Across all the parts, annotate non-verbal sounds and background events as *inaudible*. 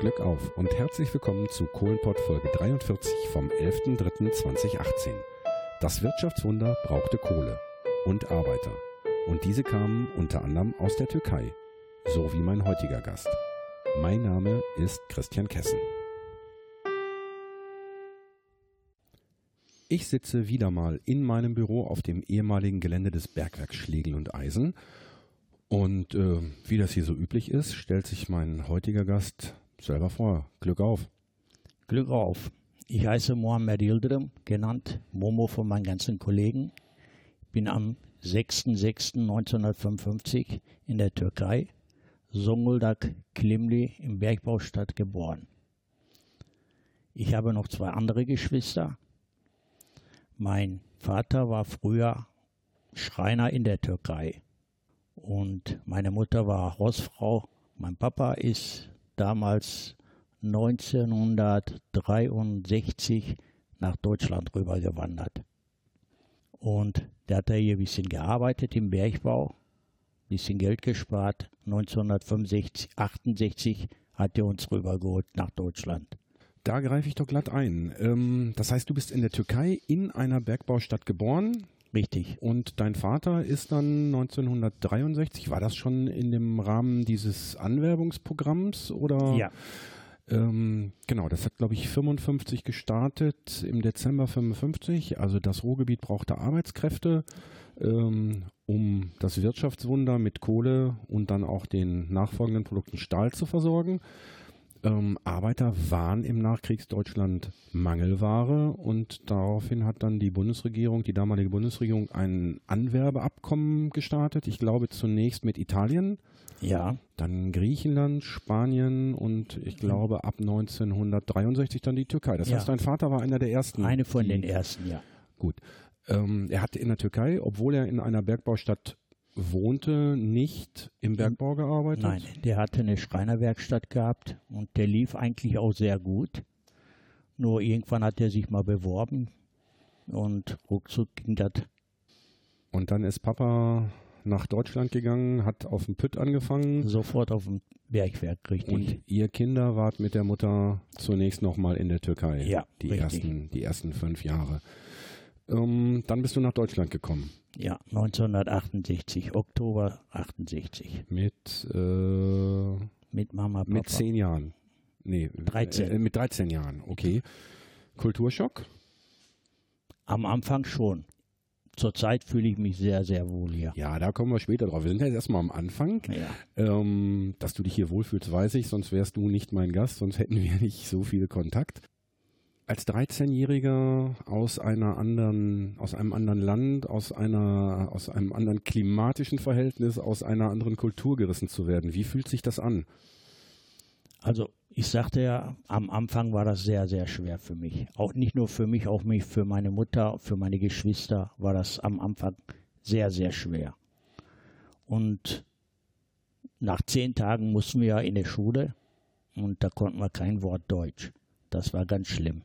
Glück auf und herzlich willkommen zu Kohlenpott Folge 43 vom 11.03.2018. Das Wirtschaftswunder brauchte Kohle und Arbeiter. Und diese kamen unter anderem aus der Türkei, so wie mein heutiger Gast. Mein Name ist Christian Kessen. Ich sitze wieder mal in meinem Büro auf dem ehemaligen Gelände des Bergwerks Schlegel und Eisen. Und äh, wie das hier so üblich ist, stellt sich mein heutiger Gast selber vor. Glück auf. Glück auf. Ich heiße Mohamed Yildirim, genannt Momo von meinen ganzen Kollegen. Bin am 6.6.1955 in der Türkei, Zonguldak Klimli im Bergbaustadt geboren. Ich habe noch zwei andere Geschwister. Mein Vater war früher Schreiner in der Türkei und meine Mutter war Hausfrau. Mein Papa ist damals 1963 nach Deutschland rübergewandert. Und der hat da hier ein bisschen gearbeitet im Bergbau, ein bisschen Geld gespart. 1965, 68 hat er uns rübergeholt nach Deutschland. Da greife ich doch glatt ein. Ähm, das heißt, du bist in der Türkei in einer Bergbaustadt geboren. Richtig. Und dein Vater ist dann 1963, war das schon in dem Rahmen dieses Anwerbungsprogramms oder? Ja. Ähm, genau, das hat glaube ich 55 gestartet, im Dezember 55. Also das Ruhrgebiet brauchte Arbeitskräfte, ähm, um das Wirtschaftswunder mit Kohle und dann auch den nachfolgenden Produkten Stahl zu versorgen ähm, Arbeiter waren im Nachkriegsdeutschland Mangelware und daraufhin hat dann die Bundesregierung, die damalige Bundesregierung, ein Anwerbeabkommen gestartet. Ich glaube zunächst mit Italien. Ja. Dann Griechenland, Spanien und ich glaube ab 1963 dann die Türkei. Das Ja. heißt, dein Vater war einer der ersten. Eine von die- den ersten, ja. Gut. Ähm, er hat in der Türkei, obwohl er in einer Bergbaustadt wohnte, nicht im Bergbau gearbeitet. Nein, der hatte eine Schreinerwerkstatt gehabt und der lief eigentlich auch sehr gut. Nur irgendwann hat er sich mal beworben und ruckzuck ging das. Und dann ist Papa nach Deutschland gegangen, hat auf dem Pütt angefangen sofort auf dem Bergwerk, richtig. und ihr Kinder wart mit der Mutter zunächst nochmal in der Türkei. Ja, die richtig. ersten, die ersten fünf Jahre. Ähm, dann bist du nach Deutschland gekommen ja, 1968, Oktober 68. mit äh, Mit Mama, Papa. mit zehn Jahren. Nee, 13. Äh, mit 13 Jahren. Okay. Kulturschock? Am Anfang schon. Zurzeit fühle ich mich sehr, sehr wohl hier. Ja, da kommen wir später drauf. Wir sind ja jetzt erstmal am Anfang. Ja. Ähm, dass du dich hier wohlfühlst, weiß ich, sonst wärst du nicht mein Gast, sonst hätten wir nicht so viel Kontakt. Als 13-Jähriger aus einer anderen, aus einem anderen Land, aus einer, aus einem anderen klimatischen Verhältnis, aus einer anderen Kultur gerissen zu werden, wie fühlt sich das an? Also ich sagte ja, am Anfang war das sehr, sehr schwer für mich. Auch nicht nur für mich, auch mich, für meine Mutter, für meine Geschwister war das am Anfang sehr, sehr schwer. Und nach zehn Tagen mussten wir ja in die Schule und da konnten wir kein Wort Deutsch. Das war ganz schlimm.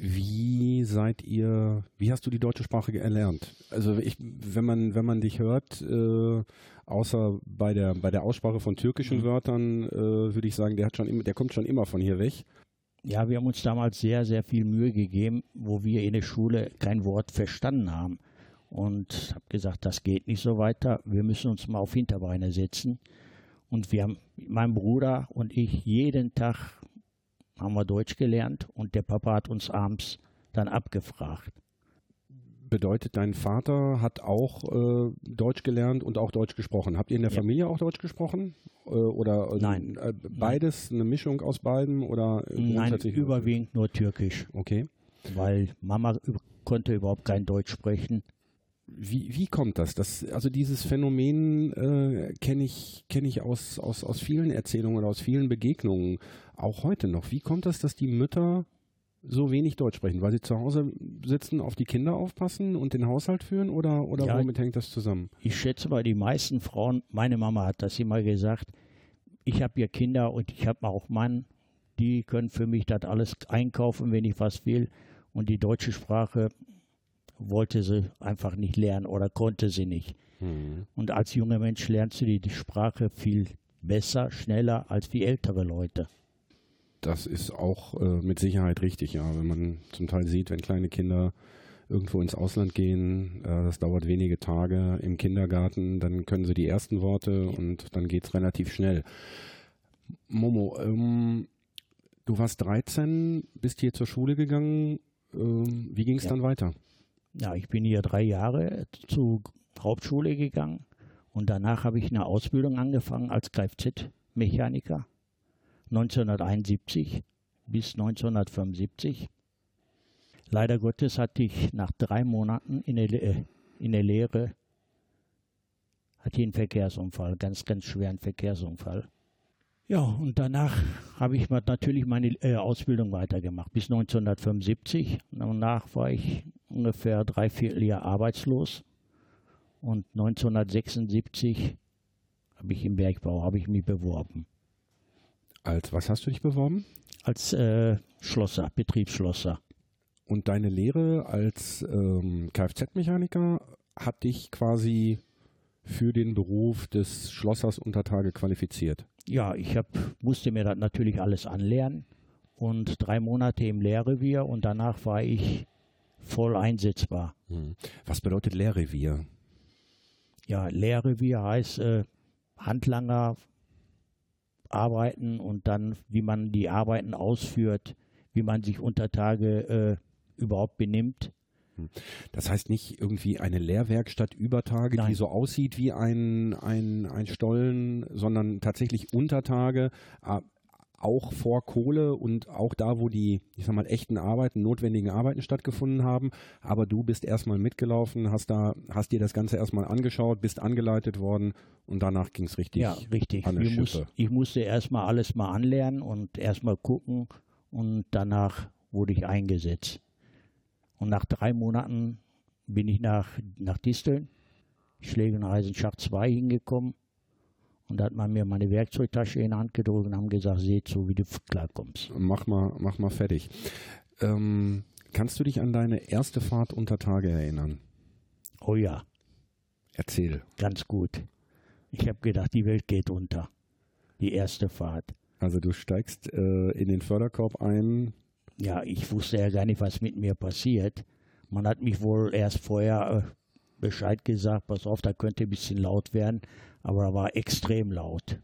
Wie seid ihr, wie hast du die deutsche Sprache erlernt? Also ich, wenn man, wenn man dich hört, äh, außer bei der, bei der Aussprache von türkischen Wörtern, äh, würde ich sagen, der hat schon der kommt schon immer von hier weg. Ja, wir haben uns damals sehr, sehr viel Mühe gegeben, wo wir in der Schule kein Wort verstanden haben. Und habe gesagt, das geht nicht so weiter. Wir müssen uns mal auf Hinterbeine setzen. Und wir haben, mein Bruder und ich, jeden Tag haben wir Deutsch gelernt und der Papa hat uns abends dann abgefragt. Bedeutet, dein Vater hat auch äh, Deutsch gelernt und auch Deutsch gesprochen. Habt ihr in der Ja. Familie auch Deutsch gesprochen? Äh, oder äh, Nein. Äh, beides, eine Mischung aus beiden oder Nein, überwiegend nur Türkisch, Okay. weil Mama konnte überhaupt kein Deutsch sprechen. Wie, wie kommt das? das also dieses Phänomen äh, kenne ich, kenn ich aus, aus, aus vielen Erzählungen oder aus vielen Begegnungen, auch heute noch. Wie kommt das, dass die Mütter so wenig Deutsch sprechen? Weil sie zu Hause sitzen, auf die Kinder aufpassen und den Haushalt führen oder, oder Ja. womit hängt das zusammen? Ich schätze mal, die meisten Frauen, meine Mama hat das immer gesagt, ich habe hier Kinder und ich habe auch Mann, die können für mich das alles einkaufen, wenn ich was will. Und die deutsche Sprache wollte sie einfach nicht lernen oder konnte sie nicht. Und als junger Mensch lernst du die, die Sprache viel besser, schneller als wie ältere Leute. Das ist auch äh, mit Sicherheit richtig, ja. Wenn man zum Teil sieht, wenn kleine Kinder irgendwo ins Ausland gehen, äh, das dauert wenige Tage im Kindergarten, dann können sie die ersten Worte und dann geht es relativ schnell. Momo, ähm, du warst 13, bist hier zur Schule gegangen. Ähm, wie ging es Ja. dann weiter? Ja, ich bin hier drei Jahre zur Hauptschule gegangen und danach habe ich eine Ausbildung angefangen als Kfz-Mechaniker 1971 bis 1975. Leider Gottes hatte ich nach drei Monaten in der, äh, in der Lehre hatte ich einen Verkehrsunfall, ganz, ganz schweren Verkehrsunfall. Ja, und danach habe ich natürlich meine äh, Ausbildung weitergemacht bis 1975. Danach war ich ungefähr drei Vierteljahr arbeitslos und 1976 habe ich im Bergbau habe ich mich beworben Als was hast du dich beworben? als äh, Schlosser, Betriebsschlosser. Und deine Lehre als ähm, Kfz-Mechaniker hat dich quasi für den Beruf des Schlossers unter Tage qualifiziert. Ja, ich hab, musste mir das natürlich alles anlernen und drei Monate im Lehrrevier und danach war ich voll einsetzbar. Was bedeutet Lehrrevier? Ja, Lehrrevier heißt äh, Handlanger arbeiten und dann, wie man die Arbeiten ausführt, wie man sich unter Tage äh, überhaupt benimmt. Das heißt nicht irgendwie eine Lehrwerkstatt über Tage, die Nein. so aussieht wie ein, ein, ein Stollen, sondern tatsächlich unter Tage, auch vor Kohle und auch da, wo die, ich sag mal, echten Arbeiten, notwendigen Arbeiten stattgefunden haben. Aber du bist erstmal mitgelaufen, hast da, hast dir das Ganze erstmal angeschaut, bist angeleitet worden und danach ging es richtig. Ja, richtig. Wir muss, ich musste erstmal alles mal anlernen und erstmal gucken und danach wurde ich eingesetzt. Und nach drei Monaten bin ich nach, nach Disteln, Schlägeneisenschacht 2 hingekommen und da hat man mir meine Werkzeugtasche in die Hand gedrückt und haben gesagt, seh zu, wie du klarkommst. Mach mal, mach mal fertig. Ähm, kannst du dich an deine erste Fahrt unter Tage erinnern? Oh ja, Erzähl. ganz gut. Ich habe gedacht, die Welt geht unter. Die erste Fahrt. Also du steigst äh, in den Förderkorb ein. Ja, ich wusste ja gar nicht, was mit mir passiert. Man hat mich wohl erst vorher äh, Bescheid gesagt, pass auf, da könnte ein bisschen laut werden, aber da war extrem laut.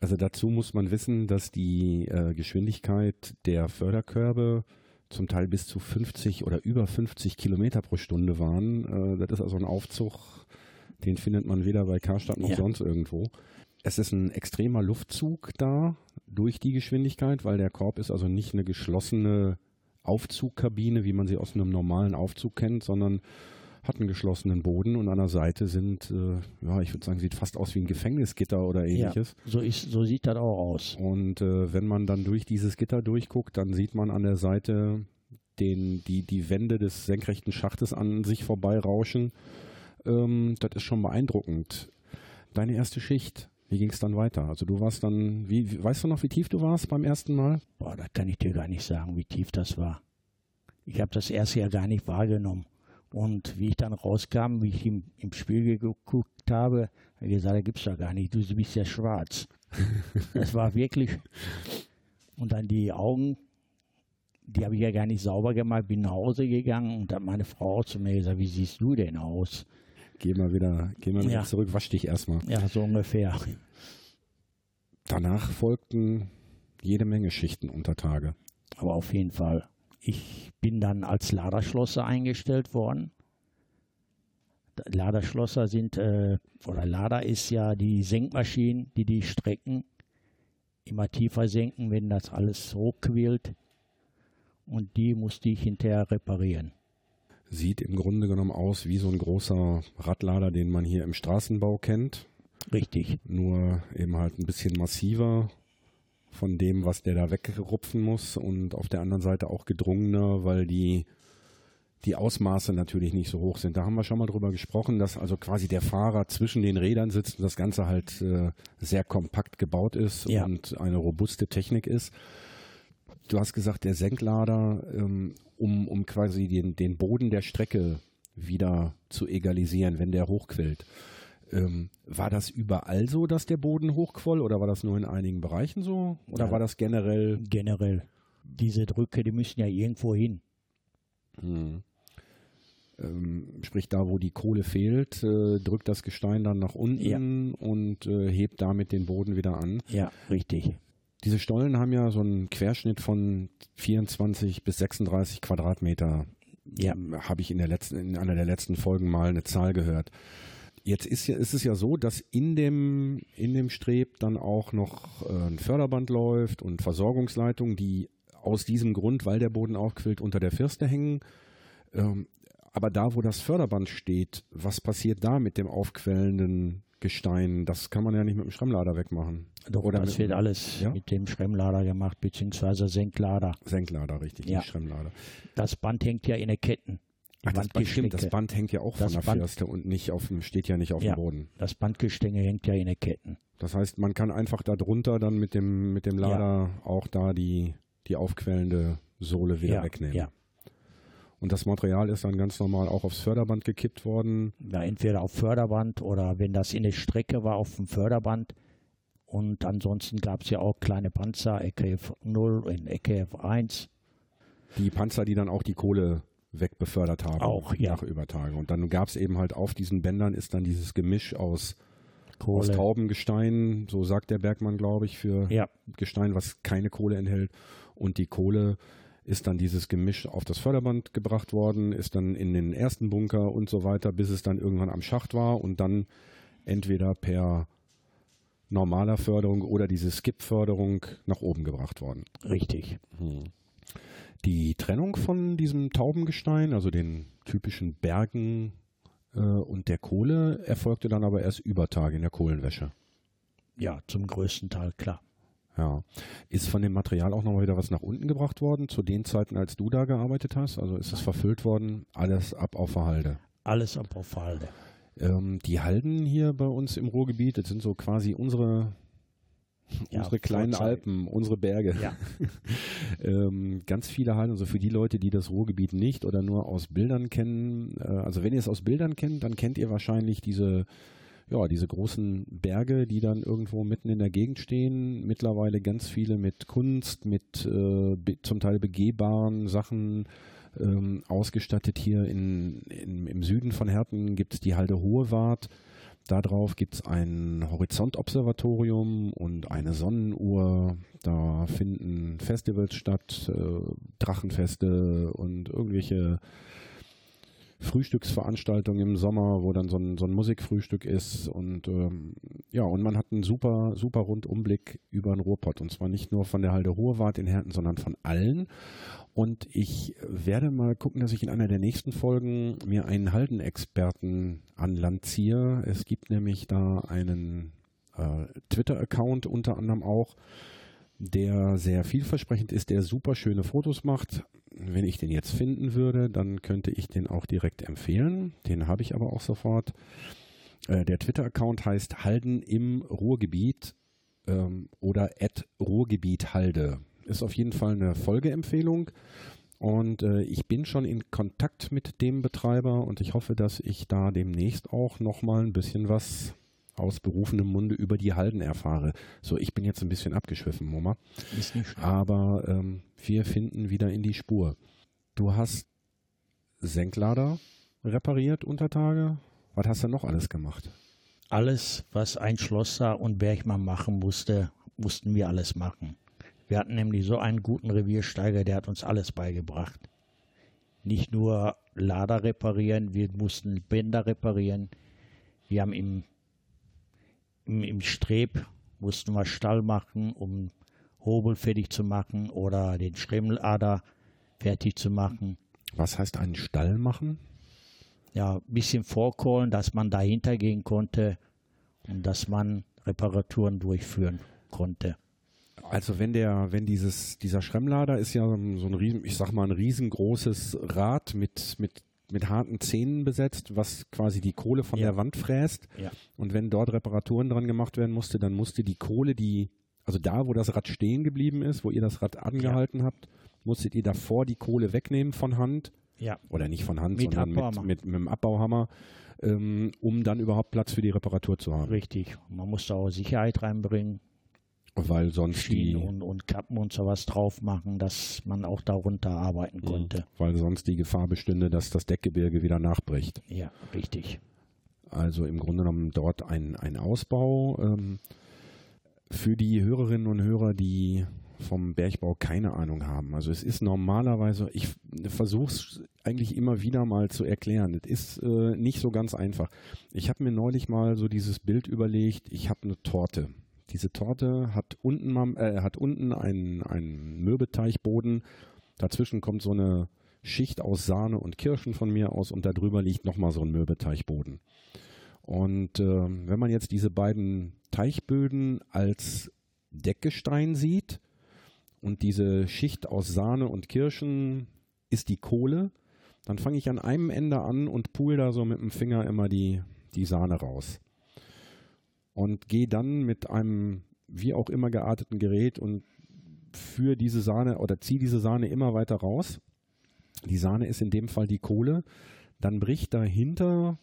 Also dazu muss man wissen, dass die äh, Geschwindigkeit der Förderkörbe zum Teil bis zu 50 oder über 50 Kilometer pro Stunde waren. Äh, das ist also ein Aufzug, den findet man weder bei Karstadt noch Ja. sonst irgendwo. Es ist ein extremer Luftzug da durch die Geschwindigkeit, weil der Korb ist also nicht eine geschlossene Aufzugkabine, wie man sie aus einem normalen Aufzug kennt, sondern hat einen geschlossenen Boden und an der Seite sind, äh, ja, ich würde sagen, sieht fast aus wie ein Gefängnisgitter oder ähnliches. Ja, so, ist, so sieht das auch aus. Und äh, wenn man dann durch dieses Gitter durchguckt, dann sieht man an der Seite den, die, die Wände des senkrechten Schachtes an sich vorbeirauschen. Ähm, das ist schon beeindruckend. Deine erste Schicht, wie ging es dann weiter? Also du warst dann, wie, weißt du noch, wie tief du warst beim ersten Mal? Boah, da kann ich dir gar nicht sagen, wie tief das war. Ich habe das erste Jahr gar nicht wahrgenommen. Und wie ich dann rauskam, wie ich im, im Spiegel geguckt habe, habe ich gesagt, da gibt's doch gar nicht, du bist ja schwarz. *laughs* das war wirklich. Und dann die Augen, die habe ich ja gar nicht sauber gemacht, bin nach Hause gegangen und dann meine Frau zu mir gesagt, wie siehst du denn aus? Geh mal wieder, geh mal wieder Ja. zurück, wasch dich erstmal. Ja, so ungefähr. Danach folgten jede Menge Schichten unter Tage. Aber auf jeden Fall. Ich bin dann als Laderschlosser eingestellt worden. Laderschlosser sind, äh, oder Lader ist ja die Senkmaschinen, die die Strecken immer tiefer senken, wenn das alles hochquillt. Und die musste ich hinterher reparieren. Sieht im Grunde genommen aus wie so ein großer Radlader, den man hier im Straßenbau kennt. Richtig. nur eben halt ein bisschen massiver von dem, was der da wegrupfen muss und auf der anderen Seite auch gedrungener, weil die, die Ausmaße natürlich nicht so hoch sind. Da haben wir schon mal drüber gesprochen, dass also quasi der Fahrer zwischen den Rädern sitzt und das Ganze halt äh, sehr kompakt gebaut ist Ja. und eine robuste Technik ist. Du hast gesagt, der Senklader, ähm, um, um quasi den, den Boden der Strecke wieder zu egalisieren, wenn der hochquillt. Ähm, war das überall so, dass der Boden hochquoll oder war das nur in einigen Bereichen so? Oder Ja. war das generell? Generell. Diese Drücke, die müssen ja irgendwo hin. Hm. Ähm, sprich, da wo die Kohle fehlt, äh, drückt das Gestein dann nach unten und äh, hebt damit den Boden wieder an. Ja, richtig. Diese Stollen haben ja so einen Querschnitt von 24 bis 36 Quadratmeter. Ja. Habe ich in, der letzten, in einer der letzten Folgen mal eine Zahl gehört. Jetzt ist, ja, ist es ja so, dass in dem, in dem Streb dann auch noch äh, ein Förderband läuft und Versorgungsleitungen, die aus diesem Grund, weil der Boden aufquillt, unter der Firste hängen. Ähm, aber da, wo das Förderband steht, was passiert da mit dem aufquellenden Gestein? Das kann man ja nicht mit dem Schrammlader wegmachen. Doch, Oder das wird alles ja? mit dem Schremmlader gemacht, beziehungsweise Senklader. Senklader, richtig, Ja. nicht Schrammlader. Das Band hängt ja in den Ketten. Ach, das Band, stimmt, das. Band hängt ja auch Das von der Firste und nicht auf dem, steht ja nicht auf Ja. dem Boden. Das Bandgestänge hängt ja in den Ketten. Das heißt, man kann einfach da drunter dann mit dem, mit dem Lader auch da die, die aufquellende Sohle wieder Ja, wegnehmen. ja. Und das Material ist dann ganz normal auch aufs Förderband gekippt worden. Ja, entweder auf Förderband oder wenn das in der Strecke war, auf dem Förderband. Und ansonsten gab es ja auch kleine Panzer, EKF 0 und EKF 1. Die Panzer, die dann auch die Kohle wegbefördert haben. Auch, ja. Nach Übertage. Und dann gab es eben halt auf diesen Bändern ist dann dieses Gemisch aus, aus Kohle. Traubengestein, so sagt der Bergmann, glaube ich, für Ja, Gestein, was keine Kohle enthält. Und die Kohle ist dann dieses Gemisch auf das Förderband gebracht worden, ist dann in den ersten Bunker und so weiter, bis es dann irgendwann am Schacht war und dann entweder per normaler Förderung oder diese Skip-Förderung nach oben gebracht worden. richtig. Die Trennung von diesem Taubengestein, also den typischen Bergen äh, und der Kohle, erfolgte dann aber erst über Tage in der Kohlenwäsche. Ja, zum größten Teil, klar. Ja. Ist von dem Material auch noch mal wieder was nach unten gebracht worden, zu den Zeiten, als du da gearbeitet hast? Also ist es verfüllt worden, alles ab auf der Halde. Alles ab auf Halde. Ähm, die Halden hier bei uns im Ruhrgebiet, das sind so quasi unsere, Ja, unsere kleinen Vorzeige. Alpen, unsere Berge. Ja, *laughs* ähm, ganz viele Halden, also für die Leute, die das Ruhrgebiet nicht oder nur aus Bildern kennen, äh, also wenn ihr es aus Bildern kennt, dann kennt ihr wahrscheinlich diese, ja, diese großen Berge, die dann irgendwo mitten in der Gegend stehen. Mittlerweile ganz viele mit Kunst, mit äh, zum Teil begehbaren Sachen ähm, ausgestattet. Hier in, in, im Süden von Herten gibt es die Halde Hohewart. Darauf gibt es ein Horizontobservatorium und eine Sonnenuhr. Da finden Festivals statt, äh, Drachenfeste und irgendwelche Frühstücksveranstaltungen im Sommer, wo dann so ein, so ein Musikfrühstück ist und ähm, ja, und man hat einen super, super Rundumblick über den Ruhrpott und zwar nicht nur von der Halde Hohewart in Herten, sondern von allen. Und ich werde mal gucken, dass ich in einer der nächsten Folgen mir einen Haldenexperten an Land ziehe. Es gibt nämlich da einen äh, Twitter-Account unter anderem auch, der sehr vielversprechend ist, der super schöne Fotos macht. Wenn ich den jetzt finden würde, dann könnte ich den auch direkt empfehlen. Den habe ich aber auch sofort. Äh, der Twitter-Account heißt Halden im Ruhrgebiet ähm, oder at Ruhrgebiet Halde. Ist auf jeden Fall eine Folgeempfehlung. Und äh, ich bin schon in Kontakt mit dem Betreiber und ich hoffe, dass ich da demnächst auch nochmal ein bisschen was aus berufenem Munde über die Halden erfahre. So, ich bin jetzt ein bisschen abgeschwiffen, Mama. ist nicht schlimm. Aber ähm, wir finden wieder in die Spur. Du hast Senklader repariert unter Tage. Was hast du noch alles gemacht? Alles, was ein Schlosser und Bergmann machen musste, mussten wir alles machen. Wir hatten nämlich so einen guten Reviersteiger, der hat uns alles beigebracht. Nicht nur Lader reparieren, wir mussten Bänder reparieren. Wir haben im, im, im Streb mussten wir Stall machen, um Hobel fertig zu machen oder den Schremmelader fertig zu machen. Was heißt einen Stall machen? ja, ein bisschen vorkohlen, dass man dahinter gehen konnte und dass man Reparaturen durchführen konnte. Also wenn der, wenn dieses, dieser Schremmlader ist ja so ein riesen, ich sag mal ein riesengroßes Rad mit, mit, mit harten Zähnen besetzt, was quasi die Kohle von Ja. der Wand fräst. Ja. Und wenn dort Reparaturen dran gemacht werden musste, dann musste die Kohle, die, also da, wo das Rad stehen geblieben ist, wo ihr das Rad angehalten habt, musstet ihr davor die Kohle wegnehmen von Hand Ja. oder nicht von Hand, Mit sondern mit, mit, mit dem Abbauhammer. ähm, um dann überhaupt Platz für die Reparatur zu haben. Richtig. Man muss da auch Sicherheit reinbringen. Weil sonst die Schienen und, und Kappen und sowas drauf machen, dass man auch darunter arbeiten Mhm. konnte. weil sonst die Gefahr bestünde, dass das Deckgebirge wieder nachbricht. Ja, richtig. Also im Grunde genommen dort ein, ein Ausbau. Ähm, für die Hörerinnen und Hörer, die vom Bergbau keine Ahnung haben. Also es ist normalerweise, ich versuche es eigentlich immer wieder mal zu erklären. Es ist äh, nicht so ganz einfach. Ich habe mir neulich mal so dieses Bild überlegt, ich habe eine Torte. Diese Torte hat unten, mal, äh, hat unten einen, einen Mürbeteichboden. Dazwischen kommt so eine Schicht aus Sahne und Kirschen von mir aus und darüber liegt nochmal so ein Mürbeteichboden. Und ähm, wenn man jetzt diese beiden Teichböden als Deckgestein sieht und diese Schicht aus Sahne und Kirschen ist die Kohle, dann fange ich an einem Ende an und pool da so mit dem Finger immer die, die Sahne raus. Und gehe dann mit einem wie auch immer gearteten Gerät und für diese Sahne oder ziehe diese Sahne immer weiter raus. Die Sahne ist in dem Fall die Kohle. Dann bricht dahinter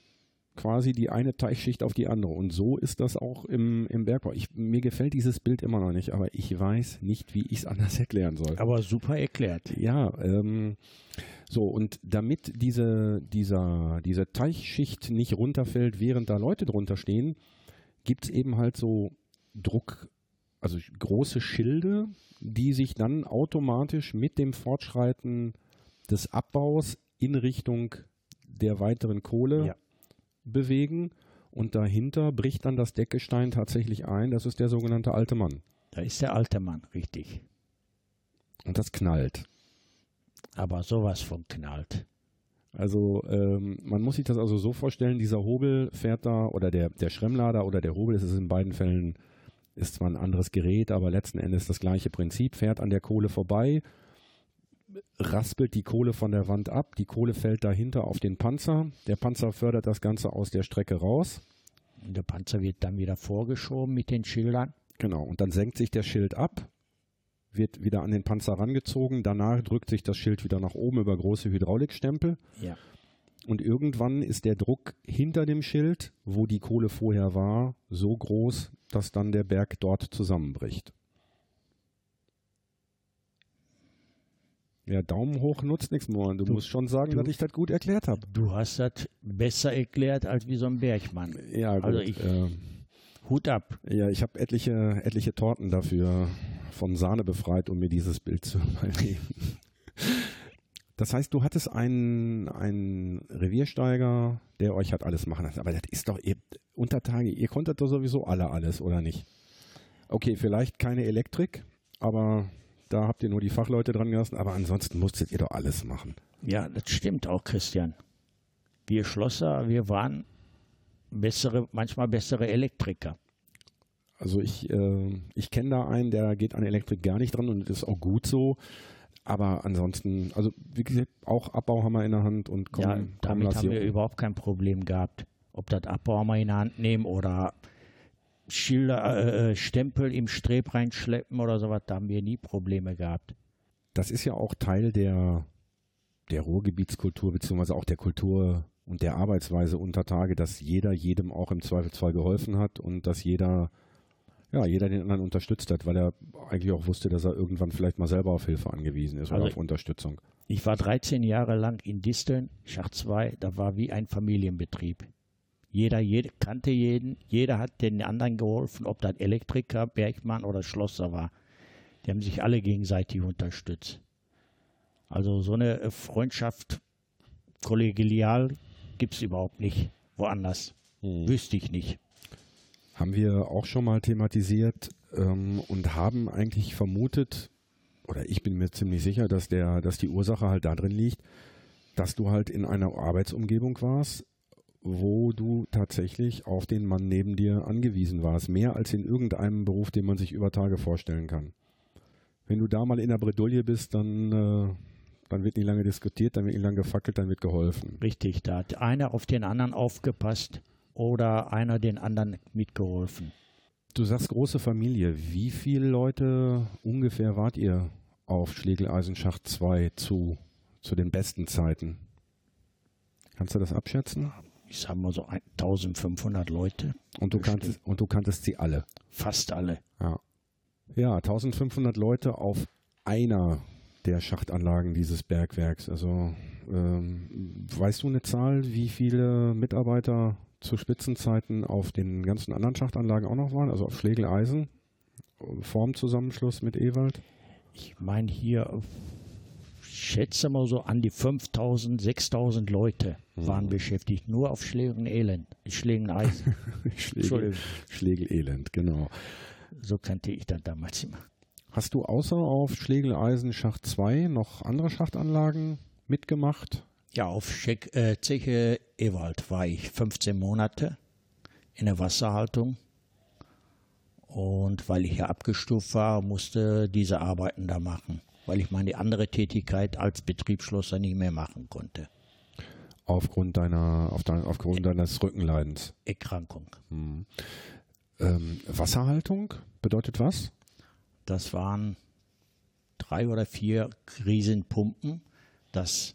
quasi die eine Teichschicht auf die andere. Und so ist das auch im, im Bergbau. Ich, mir gefällt dieses Bild immer noch nicht, aber ich weiß nicht, wie ich es anders *laughs* erklären soll. Aber super erklärt. Ja, ähm, so, und damit diese, dieser, diese Teichschicht nicht runterfällt, während da Leute drunter stehen, gibt es eben halt so Druck, also große Schilde, die sich dann automatisch mit dem Fortschreiten des Abbaus in Richtung der weiteren Kohle Ja. bewegen. Und dahinter bricht dann das Deckgestein tatsächlich ein. Das ist der sogenannte alte Mann. Da ist der alte Mann, richtig. Und das knallt. Aber sowas von knallt. Also ähm, man muss sich das also so vorstellen, dieser Hobel fährt da, oder der, der Schremmlader oder der Hobel, das ist in beiden Fällen, ist zwar ein anderes Gerät, aber letzten Endes das gleiche Prinzip, fährt an der Kohle vorbei, raspelt die Kohle von der Wand ab, die Kohle fällt dahinter auf den Panzer, der Panzer fördert das Ganze aus der Strecke raus, Und der Panzer wird dann wieder vorgeschoben mit den Schildern. genau, und dann senkt sich der Schild ab, wird wieder an den Panzer rangezogen, danach drückt sich das Schild wieder nach oben über große Hydraulikstempel Ja. Und irgendwann ist der Druck hinter dem Schild, wo die Kohle vorher war, so groß, dass dann der Berg dort zusammenbricht. Ja, Daumen hoch nutzt nichts mehr. Du, Du- musst schon sagen, du- dass ich das gut erklärt habe. Du hast das besser erklärt als wie so ein Bergmann. Ja, gut. Also ich- äh, Hut ab. ja, ich habe etliche, etliche Torten dafür von Sahne befreit, um mir dieses Bild zu *laughs* überlegen. Das heißt, du hattest einen, einen Reviersteiger, der euch hat alles machen lassen. Aber das ist doch, ihr, unter Tage, ihr konntet doch sowieso alle alles, oder nicht? Okay, vielleicht keine Elektrik, aber da habt ihr nur die Fachleute dran gelassen. Aber ansonsten musstet ihr doch alles machen. Ja, das stimmt auch, Christian. Wir Schlosser, wir waren bessere, manchmal bessere Elektriker. Also ich, äh, ich kenne da einen, der geht an Elektrik gar nicht dran und das ist auch gut so. Aber ansonsten, also wie gesagt, auch Abbauhammer in der Hand und komm, ja, damit lass haben wir überhaupt kein Problem gehabt. Ob das Abbauhammer in der Hand nehmen oder Schilder, äh, äh, Stempel im Streb reinschleppen oder sowas, da haben wir nie Probleme gehabt. Das ist ja auch Teil der, der Ruhrgebietskultur, beziehungsweise auch der Kultur und der Arbeitsweise unter Tage, dass jeder jedem auch im Zweifelsfall geholfen hat und dass jeder, ja, jeder den anderen unterstützt hat, weil er eigentlich auch wusste, dass er irgendwann vielleicht mal selber auf Hilfe angewiesen ist oder Also- auf Unterstützung. Ich war 13 Jahre lang in Disteln, Schacht 2, da war wie ein Familienbetrieb. Jeder, jede, kannte jeden, jeder hat den anderen geholfen, ob das Elektriker, Bergmann oder Schlosser war. Die haben sich alle gegenseitig unterstützt. Also so eine Freundschaft, kollegial, gibt es überhaupt nicht woanders. Wüsste ich nicht. Haben wir auch schon mal thematisiert ähm, und haben eigentlich vermutet, oder ich bin mir ziemlich sicher, dass der, dass die Ursache halt da drin liegt, dass du halt in einer Arbeitsumgebung warst, wo du tatsächlich auf den Mann neben dir angewiesen warst, mehr als in irgendeinem Beruf, den man sich über Tage vorstellen kann. Wenn du da mal in der Bredouille bist, dann, äh, dann wird nicht lange diskutiert, dann wird nicht lange gefackelt, dann wird geholfen. Richtig, da hat einer auf den anderen aufgepasst oder einer den anderen mitgeholfen. Du sagst große Familie. Wie viele Leute ungefähr wart ihr auf Schlegel-Eisenschacht 2 zu, zu den besten Zeiten? Kannst du das abschätzen? ich sag mal so 1500 Leute. Und du, kanntest, und du kanntest sie alle? Fast alle. Ja. Ja, 1500 Leute auf einer der Schachtanlagen dieses Bergwerks. Also ähm, weißt du eine Zahl, wie viele Mitarbeiter zu Spitzenzeiten auf den ganzen anderen Schachtanlagen auch noch waren? Also auf Schlegel-Eisen, Formzusammenschluss mit Ewald? Ich meine hier, schätze mal so an die 5000, 6000 Leute waren mhm. beschäftigt, nur auf Schlägen-Elend, Schlägen-Eisen. *laughs* Schlegel, Schlegel-Elend, genau. So kannte ich dann damals immer. Hast du außer auf Schlegel-Eisen Schacht 2 noch andere Schachtanlagen mitgemacht? Ja, auf Scheck, äh, Zeche Ewald war ich 15 Monate in der Wasserhaltung. Und weil ich ja abgestuft war, musste diese Arbeiten da machen, weil ich meine andere Tätigkeit als Betriebsschlosser nicht mehr machen konnte. Aufgrund deiner, auf dein, aufgrund deines Rückenleidens? Erkrankung. Hm. Ähm, Wasserhaltung bedeutet was? Das waren drei oder vier Riesenpumpen. Das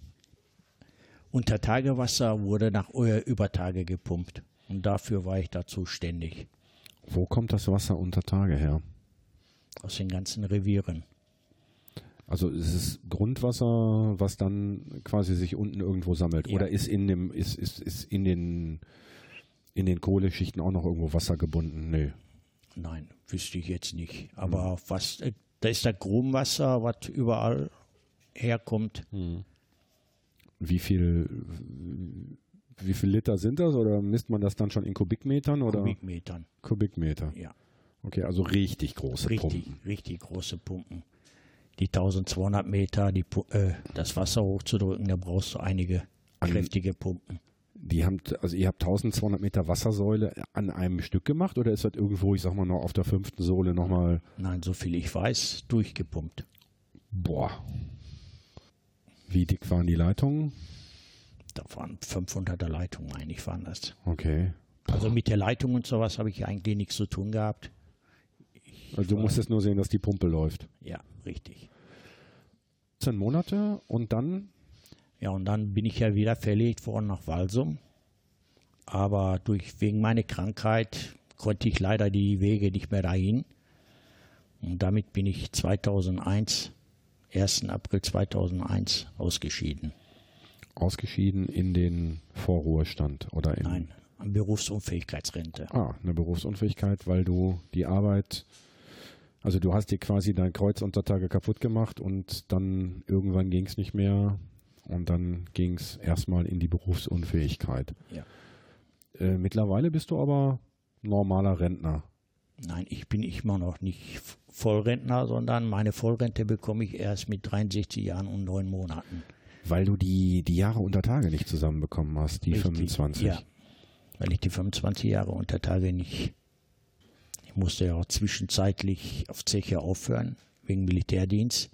Untertagewasser wurde nach Übertage gepumpt. Und dafür war ich da zuständig. Wo kommt das Wasser unter Tage her? Aus den ganzen Revieren. Also ist es Grundwasser, was dann quasi sich unten irgendwo sammelt? Ja. Oder ist in dem, ist, ist, ist in den in den Kohleschichten auch noch irgendwo Wasser gebunden? Nö. Nein, wüsste ich jetzt nicht. Aber hm. was, äh, da ist das Grundwasser, was überall herkommt. Hm. Wie viel wie viel Liter sind das oder misst man das dann schon in Kubikmetern oder? Kubikmetern. Kubikmeter. Ja. Okay, also richtig große richtig, Pumpen. Richtig große Pumpen. Die 1200 Meter, die, äh, das Wasser hochzudrücken, da brauchst du einige an, kräftige Pumpen. Die haben, also ihr habt 1200 Meter Wassersäule an einem Stück gemacht oder ist das irgendwo, ich sag mal noch auf der fünften Sohle nochmal? Nein, so viel ich weiß, durchgepumpt. Boah. Wie dick waren die Leitungen? da waren 500er Leitungen eigentlich waren das. Okay. Also mit der Leitung und sowas habe ich eigentlich nichts zu tun gehabt. Ich also du musstest nur sehen, dass die Pumpe läuft. Ja, richtig. 10 Monate und dann? Ja, und dann bin ich ja wieder verlegt worden nach Walsum. Aber durch, wegen meiner Krankheit konnte ich leider die Wege nicht mehr dahin. Und damit bin ich 2001, 1. April 2001 ausgeschieden ausgeschieden in den Vorruhestand oder in Nein, Berufsunfähigkeitsrente. Ah, eine Berufsunfähigkeit, weil du die Arbeit, also du hast dir quasi dein Kreuzuntertage kaputt gemacht und dann irgendwann ging es nicht mehr und dann ging es erstmal in die Berufsunfähigkeit. Ja. Äh, mittlerweile bist du aber normaler Rentner. Nein, ich bin immer noch nicht Vollrentner, sondern meine Vollrente bekomme ich erst mit 63 Jahren und neun Monaten. Weil du die, die Jahre unter Tage nicht zusammenbekommen hast, die Richtig, 25. Ja, weil ich die 25 Jahre unter Tage nicht. Ich musste ja auch zwischenzeitlich auf Zeche aufhören, wegen Militärdienst.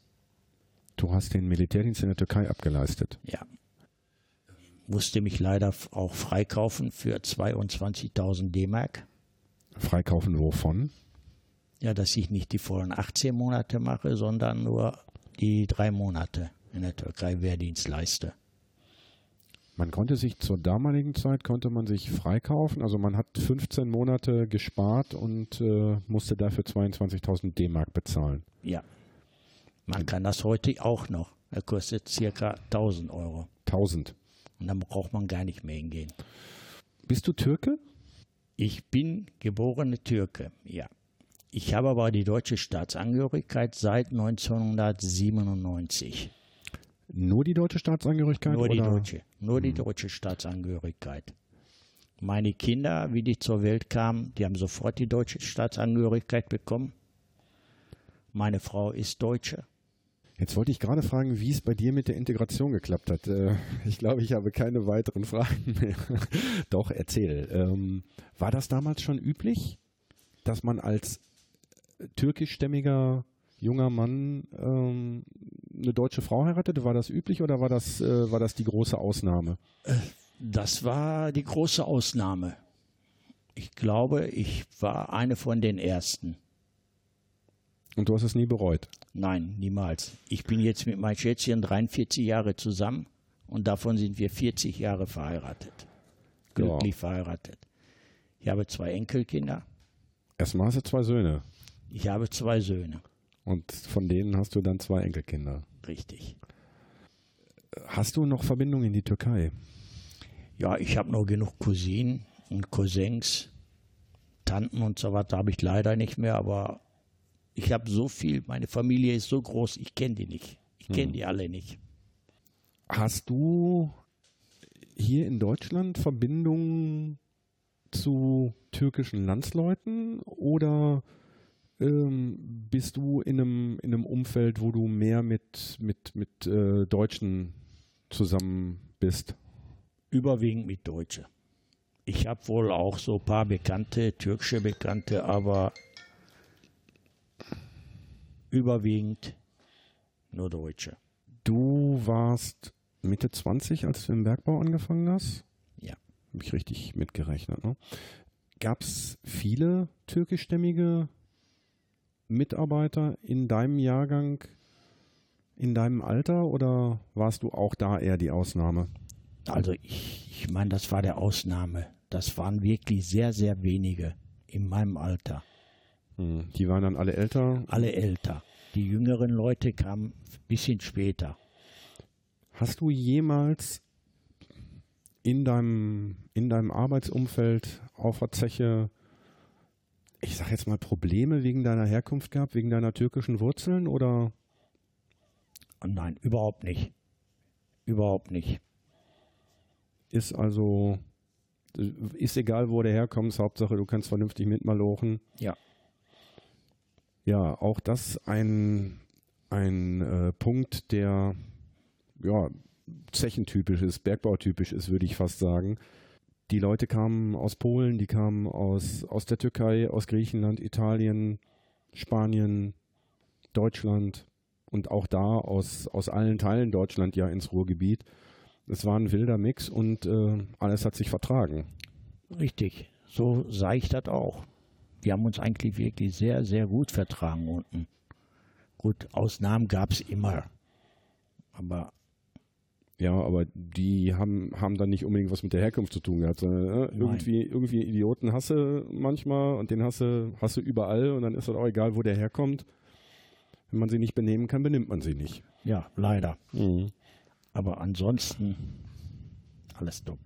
Du hast den Militärdienst in der Türkei abgeleistet. Ja. Musste mich leider auch freikaufen für 22.000 D-Mark. Freikaufen wovon? Ja, dass ich nicht die vollen 18 Monate mache, sondern nur die drei Monate in der Türkei Wehrdienst leiste. Man konnte sich zur damaligen Zeit konnte man sich freikaufen, also man hat 15 Monate gespart und äh, musste dafür 22.000 D-Mark bezahlen. Ja, man kann das heute auch noch. Er kostet circa 1000 Euro. 1000. Und dann braucht man gar nicht mehr hingehen. Bist du Türke? Ich bin geborene Türke, ja. Ich habe aber die deutsche Staatsangehörigkeit seit 1997. Nur die deutsche Staatsangehörigkeit? Nur oder? die deutsche. Nur hm. die deutsche Staatsangehörigkeit. Meine Kinder, wie die zur Welt kamen, die haben sofort die deutsche Staatsangehörigkeit bekommen. Meine Frau ist Deutsche. Jetzt wollte ich gerade fragen, wie es bei dir mit der Integration geklappt hat. Äh, ich glaube, ich habe keine weiteren Fragen mehr. *laughs* Doch, erzähl. Ähm, war das damals schon üblich, dass man als türkischstämmiger junger Mann ähm, eine deutsche Frau heiratete? War das üblich oder war das, äh, war das die große Ausnahme? Äh, das war die große Ausnahme. Ich glaube, ich war eine von den ersten. Und du hast es nie bereut? Nein, niemals. Ich bin jetzt mit meinem Schätzchen 43 Jahre zusammen und davon sind wir 40 Jahre verheiratet. glücklich verheiratet. Ich habe zwei Enkelkinder. Erstmal hast du zwei Söhne. Ich habe zwei Söhne. Und von denen hast du dann zwei Enkelkinder. Richtig. Hast du noch Verbindungen in die Türkei? Ja, ich habe noch genug Cousinen und Cousins, Tanten und so weiter habe ich leider nicht mehr, aber ich habe so viel, meine Familie ist so groß, ich kenne die nicht. Ich kenne Hm. die alle nicht. Hast du hier in Deutschland Verbindungen zu türkischen Landsleuten oder ähm, bist du in einem, in einem Umfeld, wo du mehr mit, mit, mit äh, Deutschen zusammen bist? Überwiegend mit Deutsche. Ich habe wohl auch so ein paar Bekannte, türkische Bekannte, aber überwiegend nur Deutsche. Du warst Mitte 20, als du im Bergbau angefangen hast? Ja. Habe ich richtig mitgerechnet. Ne? Gab es viele türkischstämmige Mitarbeiter in deinem Jahrgang, in deinem Alter oder warst du auch da eher die Ausnahme? Also ich, ich meine, das war der Ausnahme. Das waren wirklich sehr, sehr wenige in meinem Alter. Die waren dann alle älter. Alle älter. Die jüngeren Leute kamen ein bisschen später. Hast du jemals in deinem, in deinem Arbeitsumfeld auf der Zeche, ich sag jetzt mal, Probleme wegen deiner Herkunft gehabt, wegen deiner türkischen Wurzeln oder nein, überhaupt nicht. Überhaupt nicht. ist also, ist egal, wo du herkommst, Hauptsache du kannst vernünftig mitmalochen. Ja. Ja, auch das ein, ein äh, Punkt, der ja, zechentypisch ist, bergbautypisch ist, würde ich fast sagen. Die Leute kamen aus Polen, die kamen aus, aus der Türkei, aus Griechenland, Italien, Spanien, Deutschland und auch da aus, aus allen Teilen Deutschland ja ins Ruhrgebiet. Es war ein wilder Mix und äh, alles hat sich vertragen. Richtig. So sah ich das auch. Wir haben uns eigentlich wirklich sehr, sehr gut vertragen unten. Gut, Ausnahmen gab es immer. Aber Ja, aber die haben, haben dann nicht unbedingt was mit der Herkunft zu tun gehabt, sondern äh, irgendwie, irgendwie Idioten hasse manchmal und den hasse, hasse überall und dann ist es auch egal, wo der herkommt. Wenn man sie nicht benehmen kann, benimmt man sie nicht. ja, leider. Aber ansonsten alles top.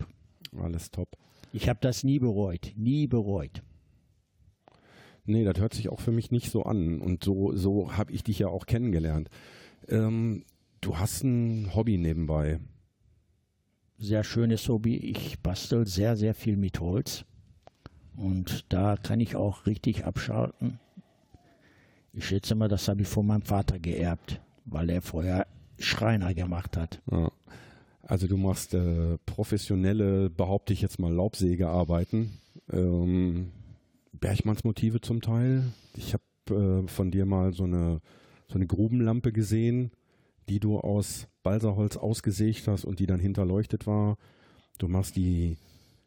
Alles top. Ich habe das nie bereut. Nie bereut. Nee, das hört sich auch für mich nicht so an. Und so, so habe ich dich ja auch kennengelernt. Ähm, du hast ein Hobby nebenbei. Sehr schönes Hobby. Ich bastel sehr, sehr viel mit Holz. Und da kann ich auch richtig abschalten. Ich schätze mal, das habe ich von meinem Vater geerbt, weil er vorher Schreiner gemacht hat. Ja. Also du machst äh, professionelle, behaupte ich jetzt mal, Laubsägearbeiten. Ähm, Bergmannsmotive zum Teil. Ich habe äh, von dir mal so eine, so eine Grubenlampe gesehen, die du aus Balsaholz ausgesägt hast und die dann hinterleuchtet war. Du machst die,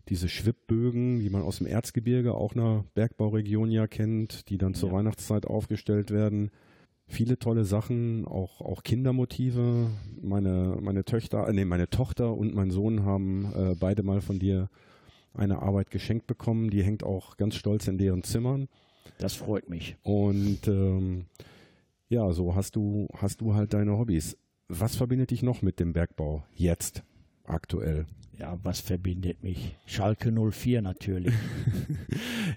diese Schwibbögen, die man aus dem Erzgebirge, auch einer Bergbauregion ja kennt, die dann zur Ja. Weihnachtszeit aufgestellt werden viele tolle Sachen, auch, auch Kindermotive. Meine, meine Töchter, äh, nee, meine Tochter und mein Sohn haben äh, beide mal von dir eine Arbeit geschenkt bekommen. Die hängt auch ganz stolz in deren Zimmern. Das freut mich. Und ähm, ja, so hast du, hast du halt deine Hobbys. Was verbindet dich noch mit dem Bergbau jetzt, aktuell? Ja, was verbindet mich? Schalke 04 natürlich. *laughs*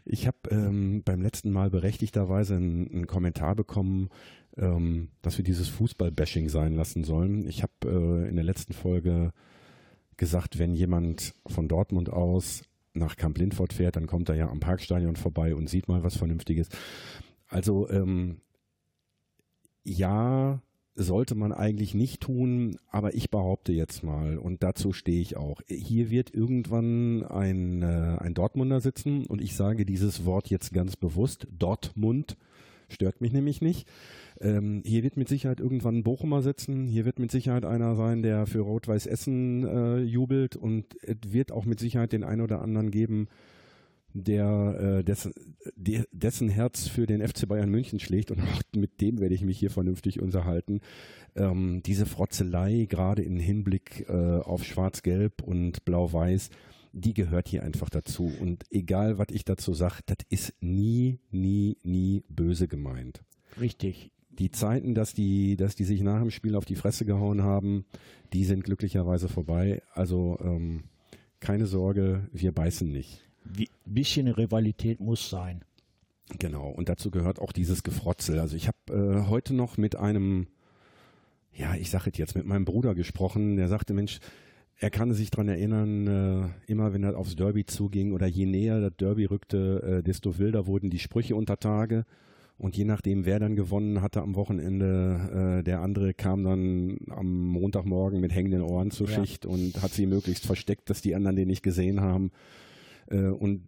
Ich habe ähm, beim letzten Mal berechtigterweise einen, einen Kommentar bekommen, ähm, dass wir dieses Fußball-Bashing sein lassen sollen. Ich habe äh, in der letzten Folge gesagt, wenn jemand von Dortmund aus nach Camp Lindfort fährt, dann kommt er ja am Parkstadion vorbei und sieht mal was Vernünftiges. Also ähm, ja, sollte man eigentlich nicht tun, aber ich behaupte jetzt mal, und dazu stehe ich auch, hier wird irgendwann ein, äh, ein Dortmunder sitzen und ich sage dieses Wort jetzt ganz bewusst, Dortmund, stört mich nämlich nicht. Ähm, hier wird mit Sicherheit irgendwann ein Bochumer sitzen, hier wird mit Sicherheit einer sein, der für Rot-Weiß Essen äh, jubelt und es wird auch mit Sicherheit den einen oder anderen geben, der, äh, dessen, der, dessen Herz für den FC Bayern München schlägt und auch *laughs* mit dem werde ich mich hier vernünftig unterhalten. Ähm, diese Frotzelei, gerade im Hinblick äh, auf Schwarz-Gelb und Blau-Weiß, die gehört hier einfach dazu. Und egal, was ich dazu sage, das ist nie, nie, nie böse gemeint. Richtig. Die Zeiten, dass die, dass die sich nach dem Spiel auf die Fresse gehauen haben, die sind glücklicherweise vorbei. Also ähm, keine Sorge, wir beißen nicht. Ein bisschen Rivalität muss sein. Genau, und dazu gehört auch dieses Gefrotzel. Also ich habe äh, heute noch mit einem, ja, ich sage es jetzt, mit meinem Bruder gesprochen, der sagte, Mensch, er kann sich daran erinnern, äh, immer wenn er aufs Derby zuging oder je näher das Derby rückte, äh, desto wilder wurden die Sprüche unter Tage. Und je nachdem, wer dann gewonnen hatte am Wochenende, äh, der andere kam dann am Montagmorgen mit hängenden Ohren zur ja. Schicht und hat sie möglichst versteckt, dass die anderen den nicht gesehen haben. Äh, und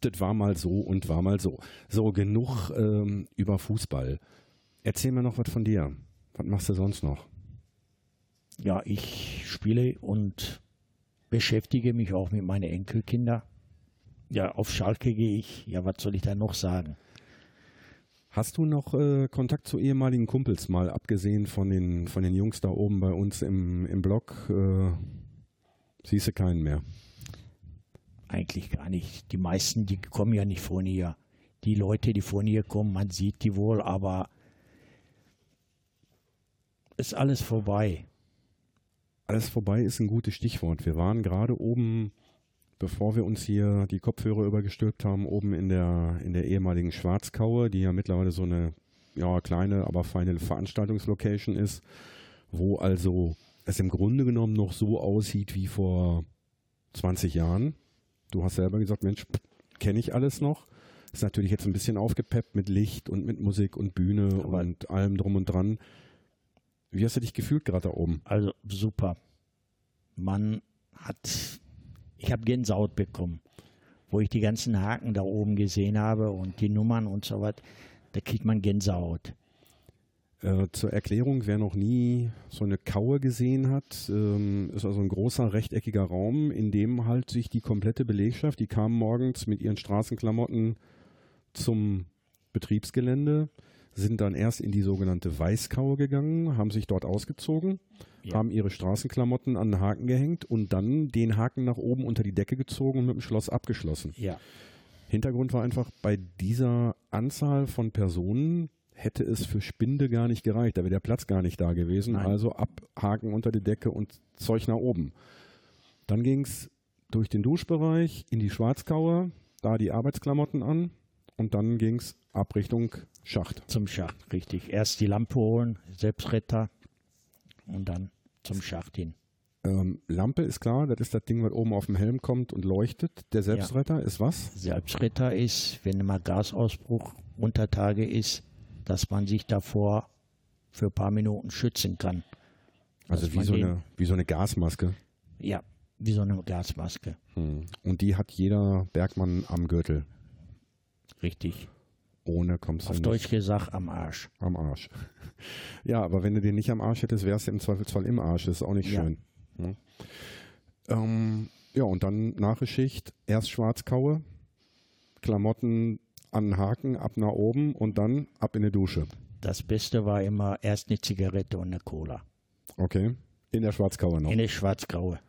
das war mal so und war mal so. So, genug ähm, über Fußball. Erzähl mir noch was von dir. Was machst du sonst noch? Ja, ich spiele und beschäftige mich auch mit meinen Enkelkindern. Ja, auf Schalke gehe ich. Ja, was soll ich da noch sagen? Hast du noch äh, Kontakt zu ehemaligen Kumpels, mal abgesehen von den, von den Jungs da oben bei uns im, im Blog? Äh, siehst du keinen mehr? Eigentlich gar nicht. Die meisten, die kommen ja nicht von hier. Die Leute, die von hier kommen, man sieht die wohl, aber ist alles vorbei. Alles vorbei ist ein gutes Stichwort. Wir waren gerade oben bevor wir uns hier die Kopfhörer übergestülpt haben, oben in der, in der ehemaligen Schwarzkaue, die ja mittlerweile so eine ja, kleine, aber feine Veranstaltungslocation ist, wo also es im Grunde genommen noch so aussieht wie vor 20 Jahren. Du hast selber gesagt, Mensch, kenne ich alles noch. Ist natürlich jetzt ein bisschen aufgepeppt mit Licht und mit Musik und Bühne aber und allem drum und dran. Wie hast du dich gefühlt gerade da oben? Also super. Man hat ich habe Gänsehaut bekommen, wo ich die ganzen Haken da oben gesehen habe und die Nummern und so was. Da kriegt man Gänsehaut. Äh, zur Erklärung, wer noch nie so eine Kaue gesehen hat, ähm, ist also ein großer rechteckiger Raum, in dem halt sich die komplette Belegschaft, die kam morgens mit ihren Straßenklamotten zum Betriebsgelände, sind dann erst in die sogenannte Weißkaue gegangen, haben sich dort ausgezogen, ja. haben ihre Straßenklamotten an den Haken gehängt und dann den Haken nach oben unter die Decke gezogen und mit dem Schloss abgeschlossen. Ja. Hintergrund war einfach, bei dieser Anzahl von Personen hätte es für Spinde gar nicht gereicht. Da wäre der Platz gar nicht da gewesen. Nein. Also abhaken unter die Decke und Zeug nach oben. Dann ging es durch den Duschbereich in die Schwarzkaue, da die Arbeitsklamotten an und dann ging es ab Richtung Schacht. Zum Schacht, richtig. Erst die Lampe holen, Selbstretter und dann zum Schacht hin. Ähm, Lampe ist klar, das ist das Ding, was oben auf dem Helm kommt und leuchtet. Der Selbstretter ja. ist was? Selbstretter ist, wenn mal Gasausbruch unter Tage ist, dass man sich davor für ein paar Minuten schützen kann. Also wie so, eine, wie so eine Gasmaske? Ja, wie so eine Gasmaske. Hm. Und die hat jeder Bergmann am Gürtel? Richtig. Ohne kommst du Auf nicht. Deutsch gesagt, am Arsch. Am Arsch. *laughs* Ja, aber wenn du den nicht am Arsch hättest, wärst du im Zweifelsfall im Arsch. Das ist auch nicht ja. schön. Ja. Ne? Ähm, ja, und dann Nachgeschicht. Erst Schwarzkaue, Klamotten an Haken, ab nach oben und dann ab in die Dusche. Das Beste war immer erst eine Zigarette und eine Cola. Okay. In der Schwarzkaue noch. In der Schwarzkaue.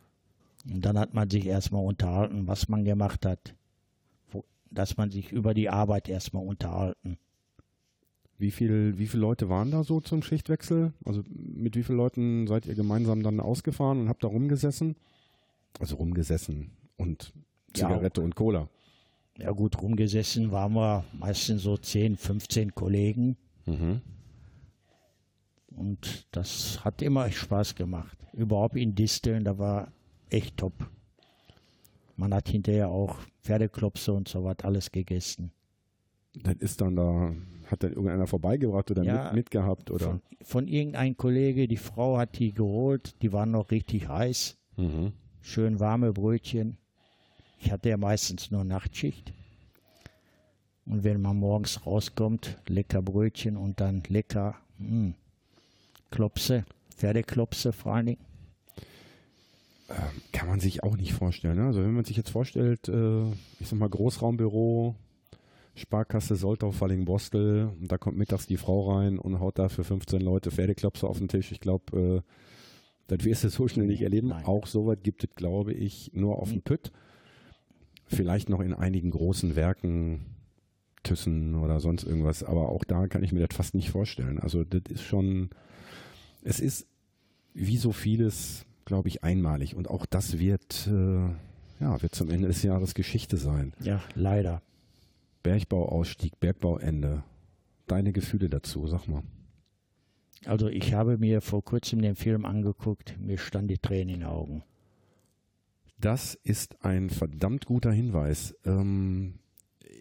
Und dann hat man sich erstmal unterhalten, was man gemacht hat dass man sich über die Arbeit erstmal unterhalten. Wie viel, wie viele Leute waren da so zum Schichtwechsel? Also mit wie vielen Leuten seid ihr gemeinsam dann ausgefahren und habt da rumgesessen? Also rumgesessen und Zigarette ja, und Cola. Ja gut, rumgesessen waren wir meistens so 10, 15 Kollegen. Mhm. Und das hat immer Spaß gemacht. Überhaupt in Disteln, da war echt top. Man hat hinterher auch Pferdeklopse und so was alles gegessen. Das ist dann da, hat dann irgendeiner vorbeigebracht oder ja, mit, mitgehabt? Oder? Von, von irgendeinem Kollege, die Frau hat die geholt, die waren noch richtig heiß. Mhm. Schön warme Brötchen. Ich hatte ja meistens nur Nachtschicht. Und wenn man morgens rauskommt, lecker Brötchen und dann lecker mh, hm, Klopse, Pferdeklopse vor allen Dingen. Ähm, kann man sich auch nicht vorstellen. Ne? Also wenn man sich jetzt vorstellt, äh, ich sag mal Großraumbüro, Sparkasse Soltau, Falling-Bostel, und da kommt mittags die Frau rein und haut da für 15 Leute Pferdeklopse auf den Tisch. Ich glaube, äh, das wirst du so schnell nicht erleben. Nein. Auch sowas gibt es, glaube ich, nur auf dem Pütt. Vielleicht noch in einigen großen Werken, Thyssen oder sonst irgendwas, aber auch da kann ich mir das fast nicht vorstellen. Also das ist schon, es ist wie so vieles, glaube ich, einmalig und auch das wird, äh, ja, wird zum Ende des Jahres Geschichte sein. Ja, leider. Bergbauausstieg, Bergbauende. Deine Gefühle dazu, sag mal. Also ich habe mir vor kurzem den Film angeguckt, mir stand die Tränen in den Augen. Das ist ein verdammt guter Hinweis. Ähm,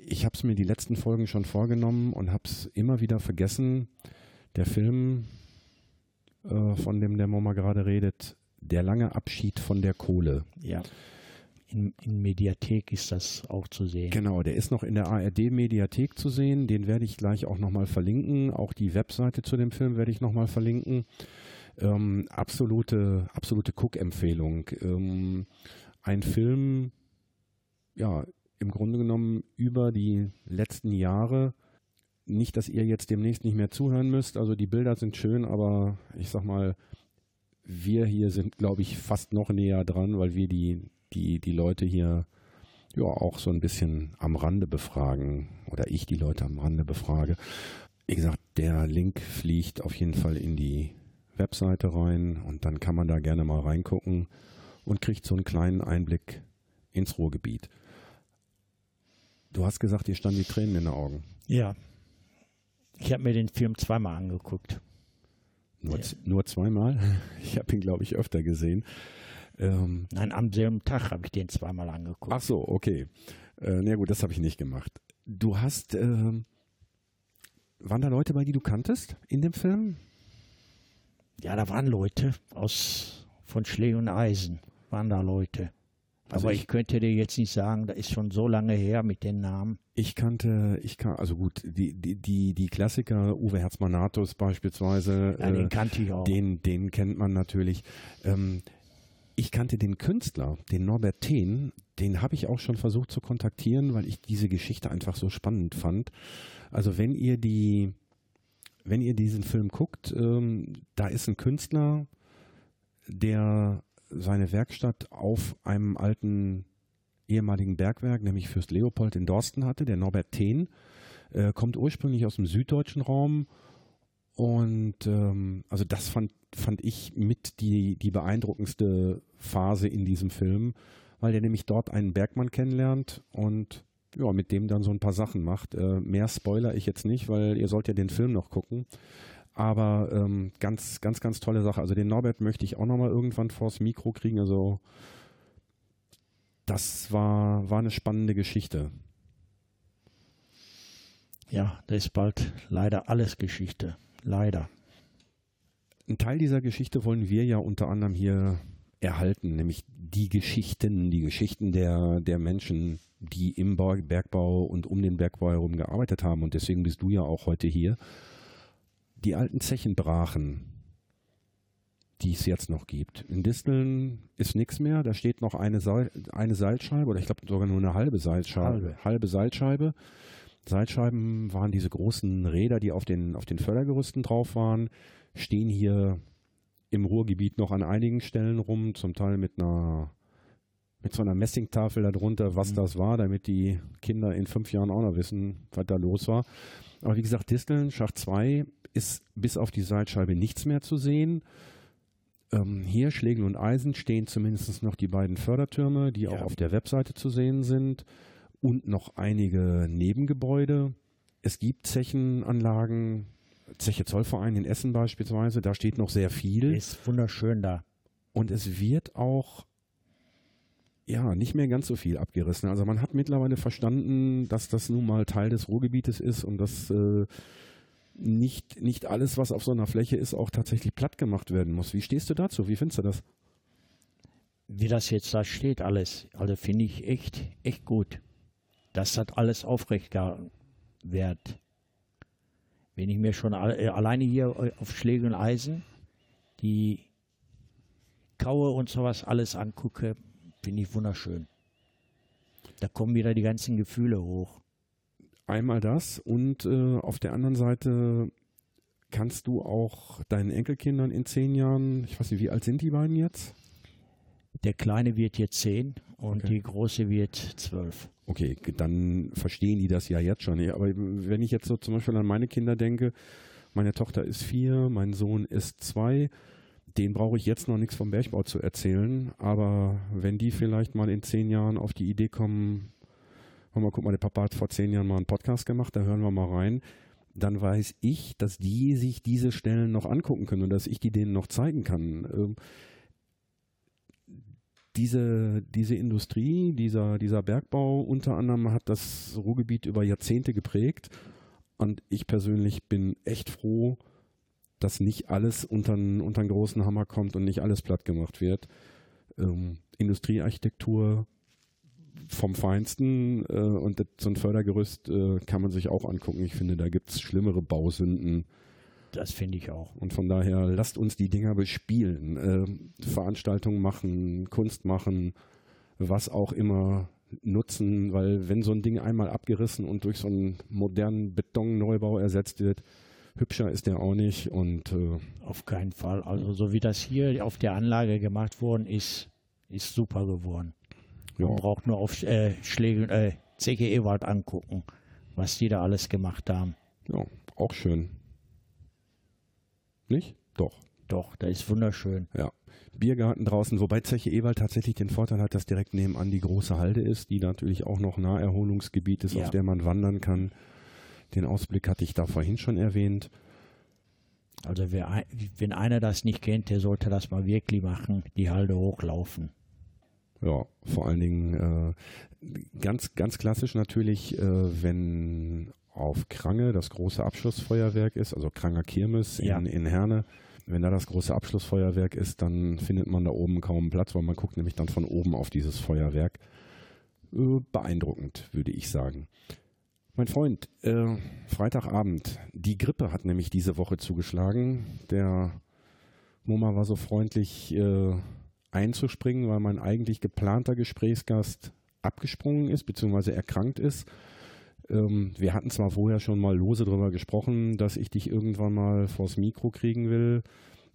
ich habe es mir die letzten Folgen schon vorgenommen und habe es immer wieder vergessen. Der Film, äh, von dem der Mama gerade redet, der lange Abschied von der Kohle. Ja. In, in, Mediathek ist das auch zu sehen. Genau, der ist noch in der ARD-Mediathek zu sehen. Den werde ich gleich auch nochmal verlinken. Auch die Webseite zu dem Film werde ich nochmal verlinken. Ähm, absolute, absolute Cook-Empfehlung. Ähm, ein Film, ja, im Grunde genommen über die letzten Jahre. Nicht, dass ihr jetzt demnächst nicht mehr zuhören müsst. Also die Bilder sind schön, aber ich sag mal, wir hier sind, glaube ich, fast noch näher dran, weil wir die, die, die Leute hier ja auch so ein bisschen am Rande befragen oder ich die Leute am Rande befrage. Wie gesagt, der Link fliegt auf jeden Fall in die Webseite rein und dann kann man da gerne mal reingucken und kriegt so einen kleinen Einblick ins Ruhrgebiet. Du hast gesagt, dir standen die Tränen in den Augen. Ja. Ich habe mir den Film zweimal angeguckt. Nur, ja. nur zweimal? *laughs* Ich habe ihn, glaube ich, öfter gesehen. Ähm, Nein, am selben Tag habe ich den zweimal angeguckt. Ach so, okay. Äh, na gut, das habe ich nicht gemacht. Du hast, äh, waren da Leute bei, die du kanntest in dem Film? Ja, da waren Leute aus von Schlee und Eisen waren da Leute. Also Aber ich, ich, könnte dir jetzt nicht sagen, da ist schon so lange her mit den Namen. Ich kannte, ich kann, also gut, die, die, die, die Klassiker, Uwe Herzmanatus beispielsweise. Ja, den äh, kannte ich auch. Den, den kennt man natürlich. Ähm, ich kannte den Künstler, den Norbert Thehn, den habe ich auch schon versucht zu kontaktieren, weil ich diese Geschichte einfach so spannend fand. Also wenn ihr die, wenn ihr diesen Film guckt, ähm, da ist ein Künstler, der seine Werkstatt auf einem alten ehemaligen Bergwerk, nämlich Fürst Leopold in Dorsten hatte, der Norbert Thehn, äh, kommt ursprünglich aus dem süddeutschen Raum und ähm, also das fand, fand ich mit die, die beeindruckendste Phase in diesem Film, weil der nämlich dort einen Bergmann kennenlernt und ja, mit dem dann so ein paar Sachen macht. Äh, mehr spoiler ich jetzt nicht, weil ihr sollt ja den Film noch gucken. Aber ähm, ganz, ganz, ganz tolle Sache. Also den Norbert möchte ich auch nochmal irgendwann vors Mikro kriegen. Also das war, war eine spannende Geschichte. Ja, da ist bald leider alles Geschichte. Leider. Ein Teil dieser Geschichte wollen wir ja unter anderem hier erhalten, nämlich die Geschichten, die Geschichten der, der Menschen, die im Bergbau und um den Bergbau herum gearbeitet haben. Und deswegen bist du ja auch heute hier die alten Zechen brachen, die es jetzt noch gibt. In Disteln ist nichts mehr, da steht noch eine, Seil, eine Seilscheibe oder ich glaube sogar nur eine halbe Seilscheibe. Halbe. halbe Seilscheibe. Seilscheiben waren diese großen Räder, die auf den, auf den Fördergerüsten drauf waren, stehen hier im Ruhrgebiet noch an einigen Stellen rum, zum Teil mit einer mit so einer Messingtafel darunter, was mhm. das war, damit die Kinder in fünf Jahren auch noch wissen, was da los war. Aber wie gesagt, Disteln, Schacht 2 ist bis auf die Seilscheibe nichts mehr zu sehen. Ähm, hier, Schlegel und Eisen, stehen zumindest noch die beiden Fördertürme, die ja. auch auf der Webseite zu sehen sind und noch einige Nebengebäude. Es gibt Zechenanlagen, Zeche Zollverein in Essen beispielsweise, da steht noch sehr viel. Ist wunderschön da. Und es wird auch ja, nicht mehr ganz so viel abgerissen. Also man hat mittlerweile verstanden, dass das nun mal Teil des Ruhrgebietes ist und dass äh, nicht, nicht alles, was auf so einer Fläche ist, auch tatsächlich platt gemacht werden muss. Wie stehst du dazu? Wie findest du das? Wie das jetzt da steht, alles, also finde ich echt, echt gut. Das hat alles aufrecht wird. Wenn ich mir schon äh, alleine hier auf Schläge und Eisen die Kaue und sowas alles angucke, Finde ich wunderschön. Da kommen wieder die ganzen Gefühle hoch. Einmal das und äh, auf der anderen Seite kannst du auch deinen Enkelkindern in zehn Jahren, ich weiß nicht, wie alt sind die beiden jetzt? Der kleine wird jetzt 10 und Okay. die große wird 12. Okay, dann verstehen die das ja jetzt schon. Aber wenn ich jetzt so zum Beispiel an meine Kinder denke, meine Tochter ist vier, mein Sohn ist zwei, den brauche ich jetzt noch nichts vom Bergbau zu erzählen. Aber wenn die vielleicht mal in zehn Jahren auf die Idee kommen, hör mal, guck mal, der Papa hat vor zehn Jahren mal einen Podcast gemacht, da hören wir mal rein, dann weiß ich, dass die sich diese Stellen noch angucken können und dass ich die denen noch zeigen kann. Ähm, diese, diese Industrie, dieser, dieser Bergbau unter anderem hat das Ruhrgebiet über Jahrzehnte geprägt. Und ich persönlich bin echt froh, dass nicht alles unter einen großen Hammer kommt und nicht alles platt gemacht wird. Ähm, Industriearchitektur vom Feinsten äh, und das, so ein Fördergerüst äh, kann man sich auch angucken. Ich finde, da gibt es schlimmere Bausünden. Das finde ich auch. Und von daher lasst uns die Dinger bespielen. Äh, Veranstaltungen machen, Kunst machen, was auch immer nutzen, weil wenn so ein Ding einmal abgerissen und durch so einen modernen Betonneubau ersetzt wird, hübscher ist der auch nicht und äh, Auf keinen Fall. Also so wie das hier auf der Anlage gemacht worden ist, ist super geworden. Man braucht nur auf äh, Schläge, äh, CG Ewald angucken, was die da alles gemacht haben. ja, auch schön. Nicht? Doch. Doch, da ist wunderschön. Ja. Biergarten draußen, wobei Zeche Ewald tatsächlich den Vorteil hat, dass direkt nebenan die große Halde ist, die natürlich auch noch Naherholungsgebiet ist, Ja. auf der man wandern kann. Den Ausblick hatte ich da vorhin schon erwähnt. Also wer, wenn einer das nicht kennt, der sollte das mal wirklich machen, die Halde hochlaufen. Ja, vor allen Dingen äh, ganz, ganz klassisch natürlich, äh, wenn auf Krange das große Abschlussfeuerwerk ist, also Kranger Kirmes in, Ja. in Herne. Wenn da das große Abschlussfeuerwerk ist, dann findet man da oben kaum Platz, weil man guckt nämlich dann von oben auf dieses Feuerwerk. Äh, beeindruckend, würde ich sagen. Mein Freund, äh, Freitagabend. Die Grippe hat nämlich diese Woche zugeschlagen. Der Moma war so freundlich äh, einzuspringen, weil mein eigentlich geplanter Gesprächsgast abgesprungen ist, beziehungsweise erkrankt ist. Ähm, wir hatten zwar vorher schon mal lose darüber gesprochen, dass ich dich irgendwann mal vors Mikro kriegen will,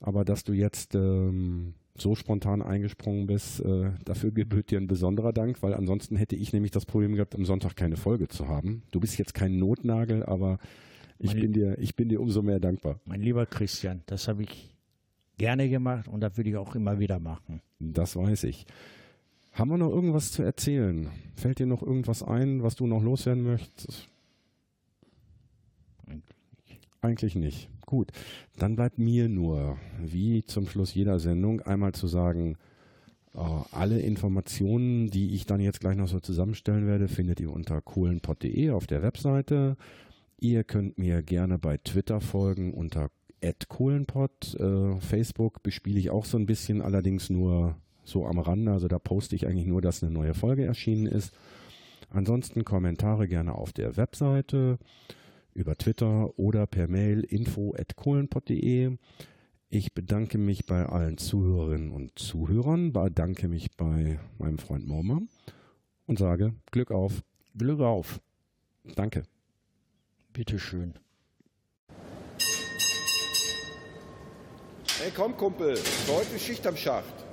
aber dass du jetzt ähm, so spontan eingesprungen bist, äh, dafür gebührt dir ein besonderer Dank, weil ansonsten hätte ich nämlich das Problem gehabt, am Sonntag keine Folge zu haben. Du bist jetzt kein Notnagel, aber ich Meine- bin dir, ich bin dir umso mehr dankbar. Mein lieber Christian, das habe ich gerne gemacht und das würde ich auch immer wieder machen. Das weiß ich. Haben wir noch irgendwas zu erzählen? Fällt dir noch irgendwas ein, was du noch loswerden möchtest? Eigentlich nicht. Gut, dann bleibt mir nur, wie zum Schluss jeder Sendung, einmal zu sagen, äh, alle Informationen, die ich dann jetzt gleich noch so zusammenstellen werde, findet ihr unter kohlenpott.de auf der Webseite. Ihr könnt mir gerne bei Twitter folgen unter @kohlenpott. Äh, Facebook bespiele ich auch so ein bisschen, allerdings nur so am Rande. Also da poste ich eigentlich nur, dass eine neue Folge erschienen ist. Ansonsten Kommentare gerne auf der Webseite, über Twitter oder per Mail info@kohlenpott.de. Ich bedanke mich bei allen Zuhörerinnen und Zuhörern, bedanke mich bei meinem Freund Morma und sage Glück auf. Glück auf. Danke. Bitteschön. Hey, komm, Kumpel, heute Schicht am Schacht.